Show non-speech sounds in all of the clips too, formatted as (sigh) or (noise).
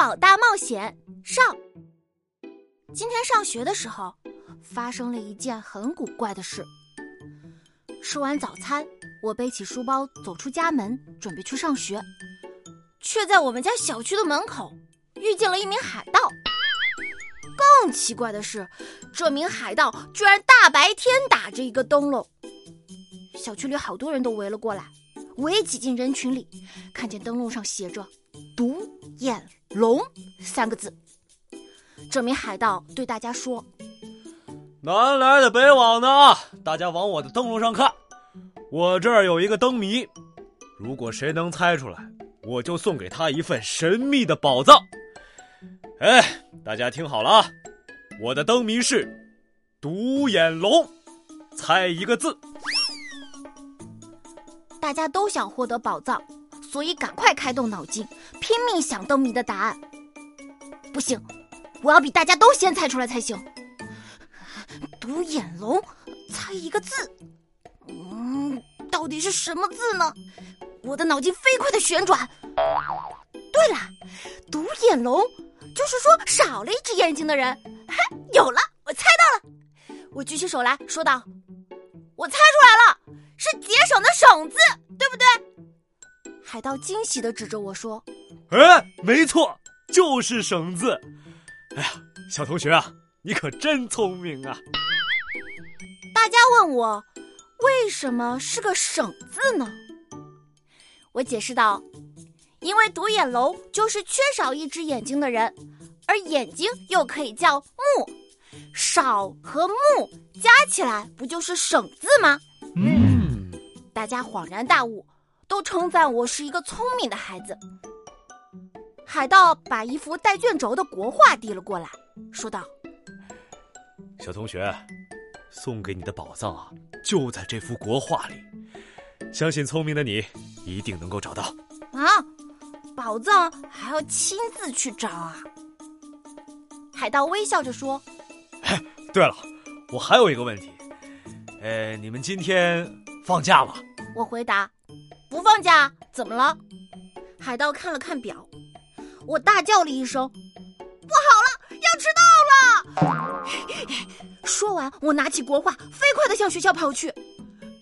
宝大冒险上。今天上学的时候，发生了一件很古怪的事。吃完早餐，我背起书包走出家门，准备去上学，却在我们家小区的门口遇见了一名海盗。更奇怪的是，这名海盗居然大白天打着一个灯笼。小区里好多人都围了过来，我也挤进人群里，看见灯笼上写着“独眼龙”三个字。这名海盗对大家说：“南来的北往的，大家往我的灯笼上看，我这儿有一个灯谜，如果谁能猜出来，我就送给他一份神秘的宝藏。哎，大家听好了啊，我的灯谜是‘独眼龙’，猜一个字。”大家都想获得宝藏，所以赶快开动脑筋，拼命想灯谜的答案。不行，我要比大家都先猜出来才行。独眼龙，猜一个字。嗯，到底是什么字呢？我的脑筋飞快的旋转。对了，独眼龙，就是说少了一只眼睛的人。嘿，有了，我猜到了。我举起手来说道：“我猜出来了。”是节省的“省”字，对不对？海盗惊喜的指着我说：“哎，没错，就是‘省’字。哎呀，小同学啊，你可真聪明啊！”大家问我为什么是个“省”字呢？我解释道：“因为独眼龙就是缺少一只眼睛的人，而眼睛又可以叫目，少和目加起来不就是‘省’字吗？”嗯。大家恍然大悟，都称赞我是一个聪明的孩子。海盗把一幅带卷轴的国画递了过来，说道：“小同学，送给你的宝藏啊，就在这幅国画里。相信聪明的你一定能够找到。”啊，宝藏还要亲自去找啊？海盗微笑着说：“哎，对了，我还有一个问题，呃，你们今天……”放假了，我回答：“不放假，怎么了？”海盗看了看表，我大叫了一声：“不好了，要迟到了！”说完，我拿起国画，飞快的向学校跑去。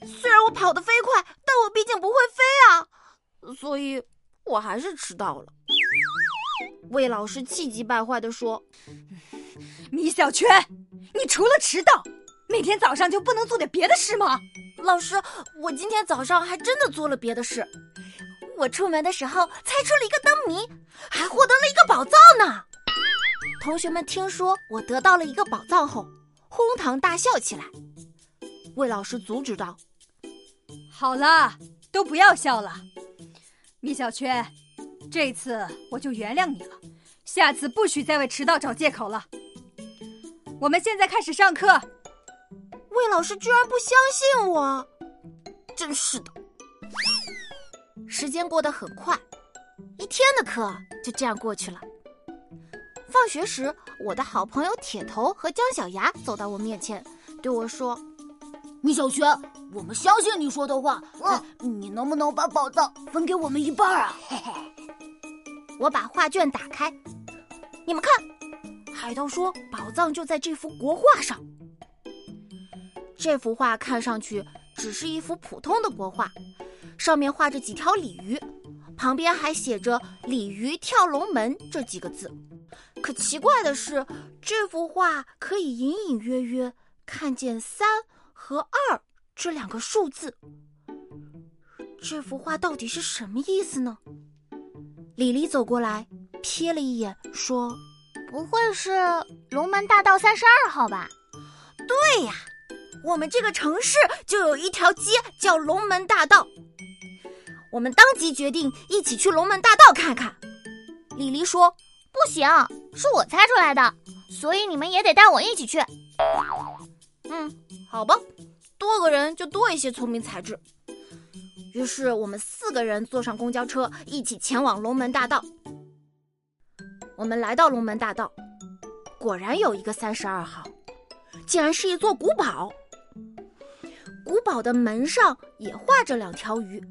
虽然我跑得飞快，但我毕竟不会飞啊，所以我还是迟到了。魏老师气急败坏的说：“米小圈，你除了迟到，每天早上就不能做点别的事吗？”老师，我今天早上还真的做了别的事。我出门的时候猜出了一个灯谜，还获得了一个宝藏呢。同学们听说我得到了一个宝藏后，哄堂大笑起来。魏老师阻止道：“好了，都不要笑了。米小圈，这次我就原谅你了，下次不许再为迟到找借口了。我们现在开始上课。”魏老师居然不相信我，真是的。时间过得很快，一天的课就这样过去了。放学时，我的好朋友铁头和姜小牙走到我面前，对我说：“米小圈，我们相信你说的话。嗯，你能不能把宝藏分给我们一半啊？”嘿嘿。我把画卷打开，你们看，海盗说宝藏就在这幅国画上。这幅画看上去只是一幅普通的国画，上面画着几条鲤鱼，旁边还写着“鲤鱼跳龙门”这几个字。可奇怪的是，这幅画可以隐隐约约看见三和二这两个数字。这幅画到底是什么意思呢？李黎走过来，瞥了一眼，说：“不会是龙门大道三十二号吧？”“对呀。”我们这个城市就有一条街叫龙门大道，我们当即决定一起去龙门大道看看。李黎说：“不行，是我猜出来的，所以你们也得带我一起去。”嗯，好吧，多个人就多一些聪明才智。于是我们四个人坐上公交车，一起前往龙门大道。我们来到龙门大道，果然有一个三十二号，竟然是一座古堡。古堡的门上也画着两条鱼，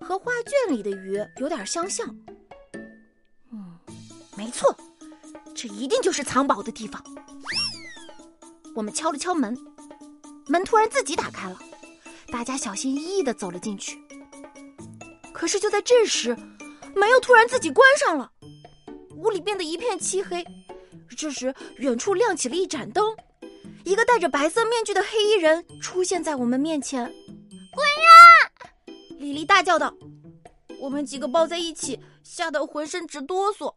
和画卷里的鱼有点相像。嗯，没错，这一定就是藏宝的地方。我们敲了敲门，门突然自己打开了，大家小心翼翼的走了进去。可是就在这时，门又突然自己关上了，屋里变得一片漆黑。这时，远处亮起了一盏灯，一个戴着白色面具的黑衣人出现在我们面前。滚呀！李丽大叫道。我们几个抱在一起，吓得浑身直哆嗦。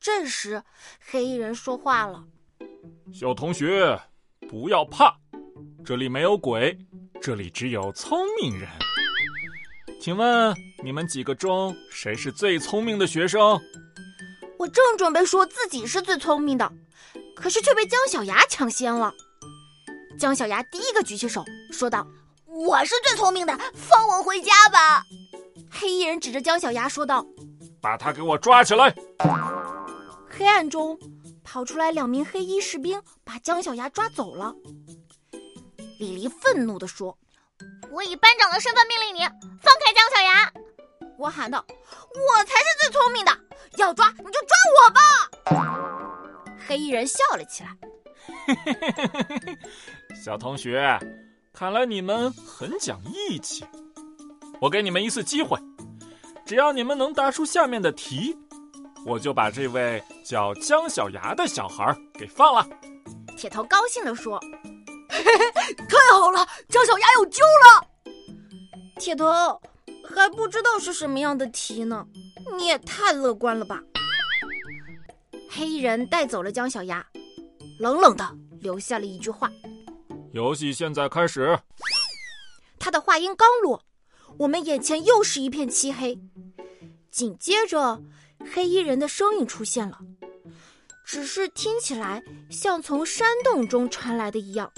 这时，黑衣人说话了：“小同学，不要怕，这里没有鬼，这里只有聪明人。请问你们几个中谁是最聪明的学生？”我正准备说自己是最聪明的，可是却被姜小牙抢先了。姜小牙第一个举起手，说道：“我是最聪明的，放我回家吧。”黑衣人指着姜小牙说道：“把他给我抓起来！”黑暗中跑出来两名黑衣士兵，把姜小牙抓走了。李黎愤怒地说：“我以班长的身份命令你放开姜小牙！”我喊道：“我才是最聪明的，要抓你就抓我吧！”黑衣人笑了起来：“ (laughs) 小同学，看来你们很讲义气。”我给你们一次机会，只要你们能答出下面的题，我就把这位叫姜小牙的小孩给放了。铁头高兴地说：“ (laughs) 太好了，姜小牙有救了！”铁头还不知道是什么样的题呢，你也太乐观了吧！黑衣人带走了姜小牙，冷冷的留下了一句话：“游戏现在开始。”他的话音刚落。我们眼前又是一片漆黑，紧接着，黑衣人的声音出现了，只是听起来像从山洞中传来的一样。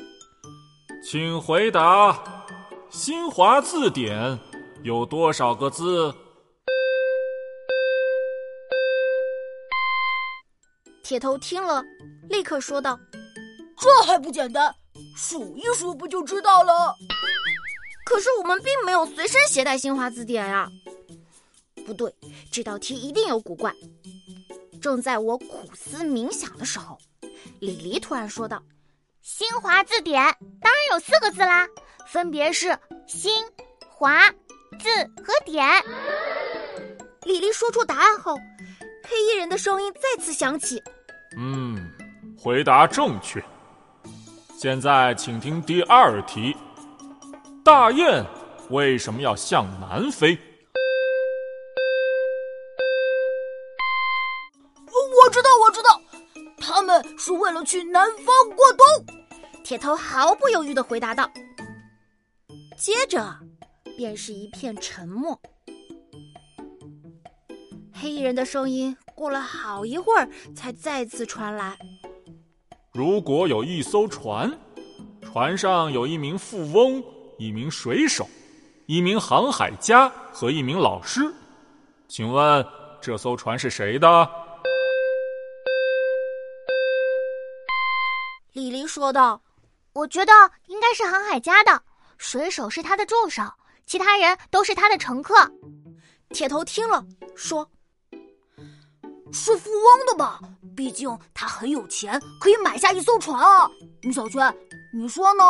请回答，《新华字典》有多少个字？铁头听了，立刻说道：“这还不简单，数一数不就知道了？”可是我们并没有随身携带新华字典呀！不对，这道题一定有古怪。正在我苦思冥想的时候，李黎突然说道：“新华字典当然有四个字啦，分别是‘新华字’和‘典’。”李黎说出答案后，黑衣人的声音再次响起：“嗯，回答正确。现在请听第二题。”大雁为什么要向南飞？我知道，我知道，他们是为了去南方过冬。铁头毫不犹豫的回答道。接着，便是一片沉默。黑衣人的声音过了好一会儿才再次传来：“如果有一艘船，船上有一名富翁。”一名水手，一名航海家和一名老师，请问这艘船是谁的？李黎说道：“我觉得应该是航海家的，水手是他的助手，其他人都是他的乘客。”铁头听了说：“是富翁的吧？毕竟他很有钱，可以买下一艘船啊。”米小圈，你说呢？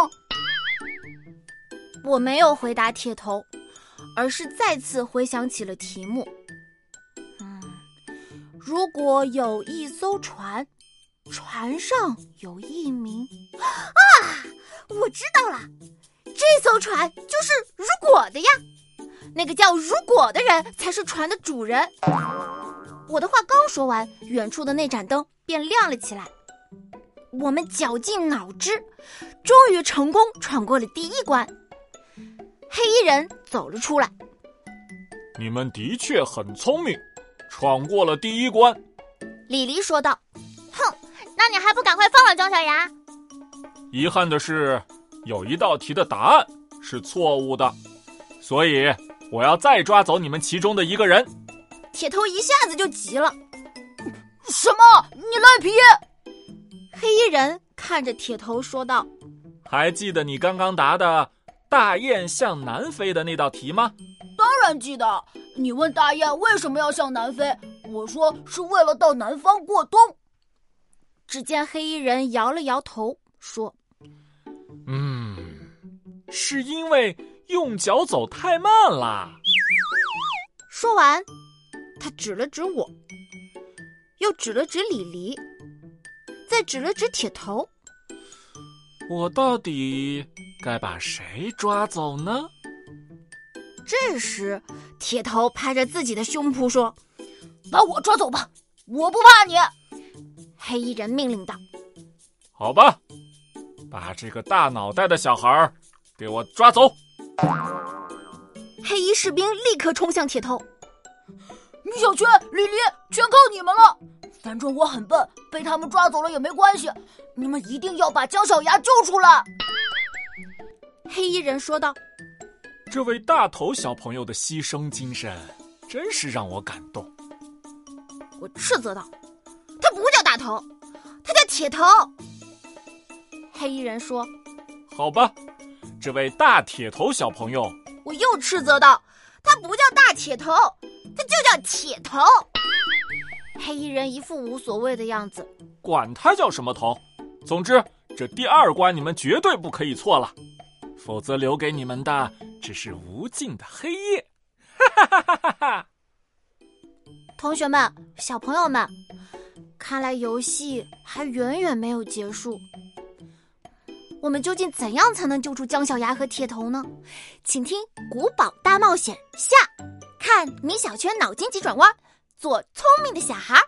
我没有回答铁头，而是再次回想起了题目。嗯，如果有一艘船，船上有一名……啊，我知道了，这艘船就是如果的呀。那个叫如果的人才是船的主人。我的话刚说完，远处的那盏灯便亮了起来。我们绞尽脑汁，终于成功闯过了第一关。黑衣人走了出来。你们的确很聪明，闯过了第一关。李黎说道：“哼，那你还不赶快放了姜小牙？”遗憾的是，有一道题的答案是错误的，所以我要再抓走你们其中的一个人。铁头一下子就急了：“什么？你赖皮！”黑衣人看着铁头说道：“还记得你刚刚答的？”大雁向南飞的那道题吗？当然记得。你问大雁为什么要向南飞，我说是为了到南方过冬。只见黑衣人摇了摇头，说：“嗯，是因为用脚走太慢啦。”说完，他指了指我，又指了指李黎，再指了指铁头。我到底该把谁抓走呢？这时，铁头拍着自己的胸脯说：“把我抓走吧，我不怕你。”黑衣人命令道：“好吧，把这个大脑袋的小孩给我抓走。”黑衣士兵立刻冲向铁头。米小圈、李黎，全靠你们了。反正我很笨，被他们抓走了也没关系。你们一定要把姜小牙救出来。”黑衣人说道。这位大头小朋友的牺牲精神，真是让我感动。我斥责道：“他不叫大头，他叫铁头。”黑衣人说：“好吧，这位大铁头小朋友。”我又斥责道：“他不叫大铁头，他就叫铁头。”黑衣人一副无所谓的样子。管他叫什么头，总之这第二关你们绝对不可以错了，否则留给你们的。只是无尽的黑夜，哈哈哈哈哈！同学们、小朋友们，看来游戏还远远没有结束。我们究竟怎样才能救出姜小牙和铁头呢？请听《古堡大冒险》下，看米小圈脑筋急转弯，做聪明的小孩。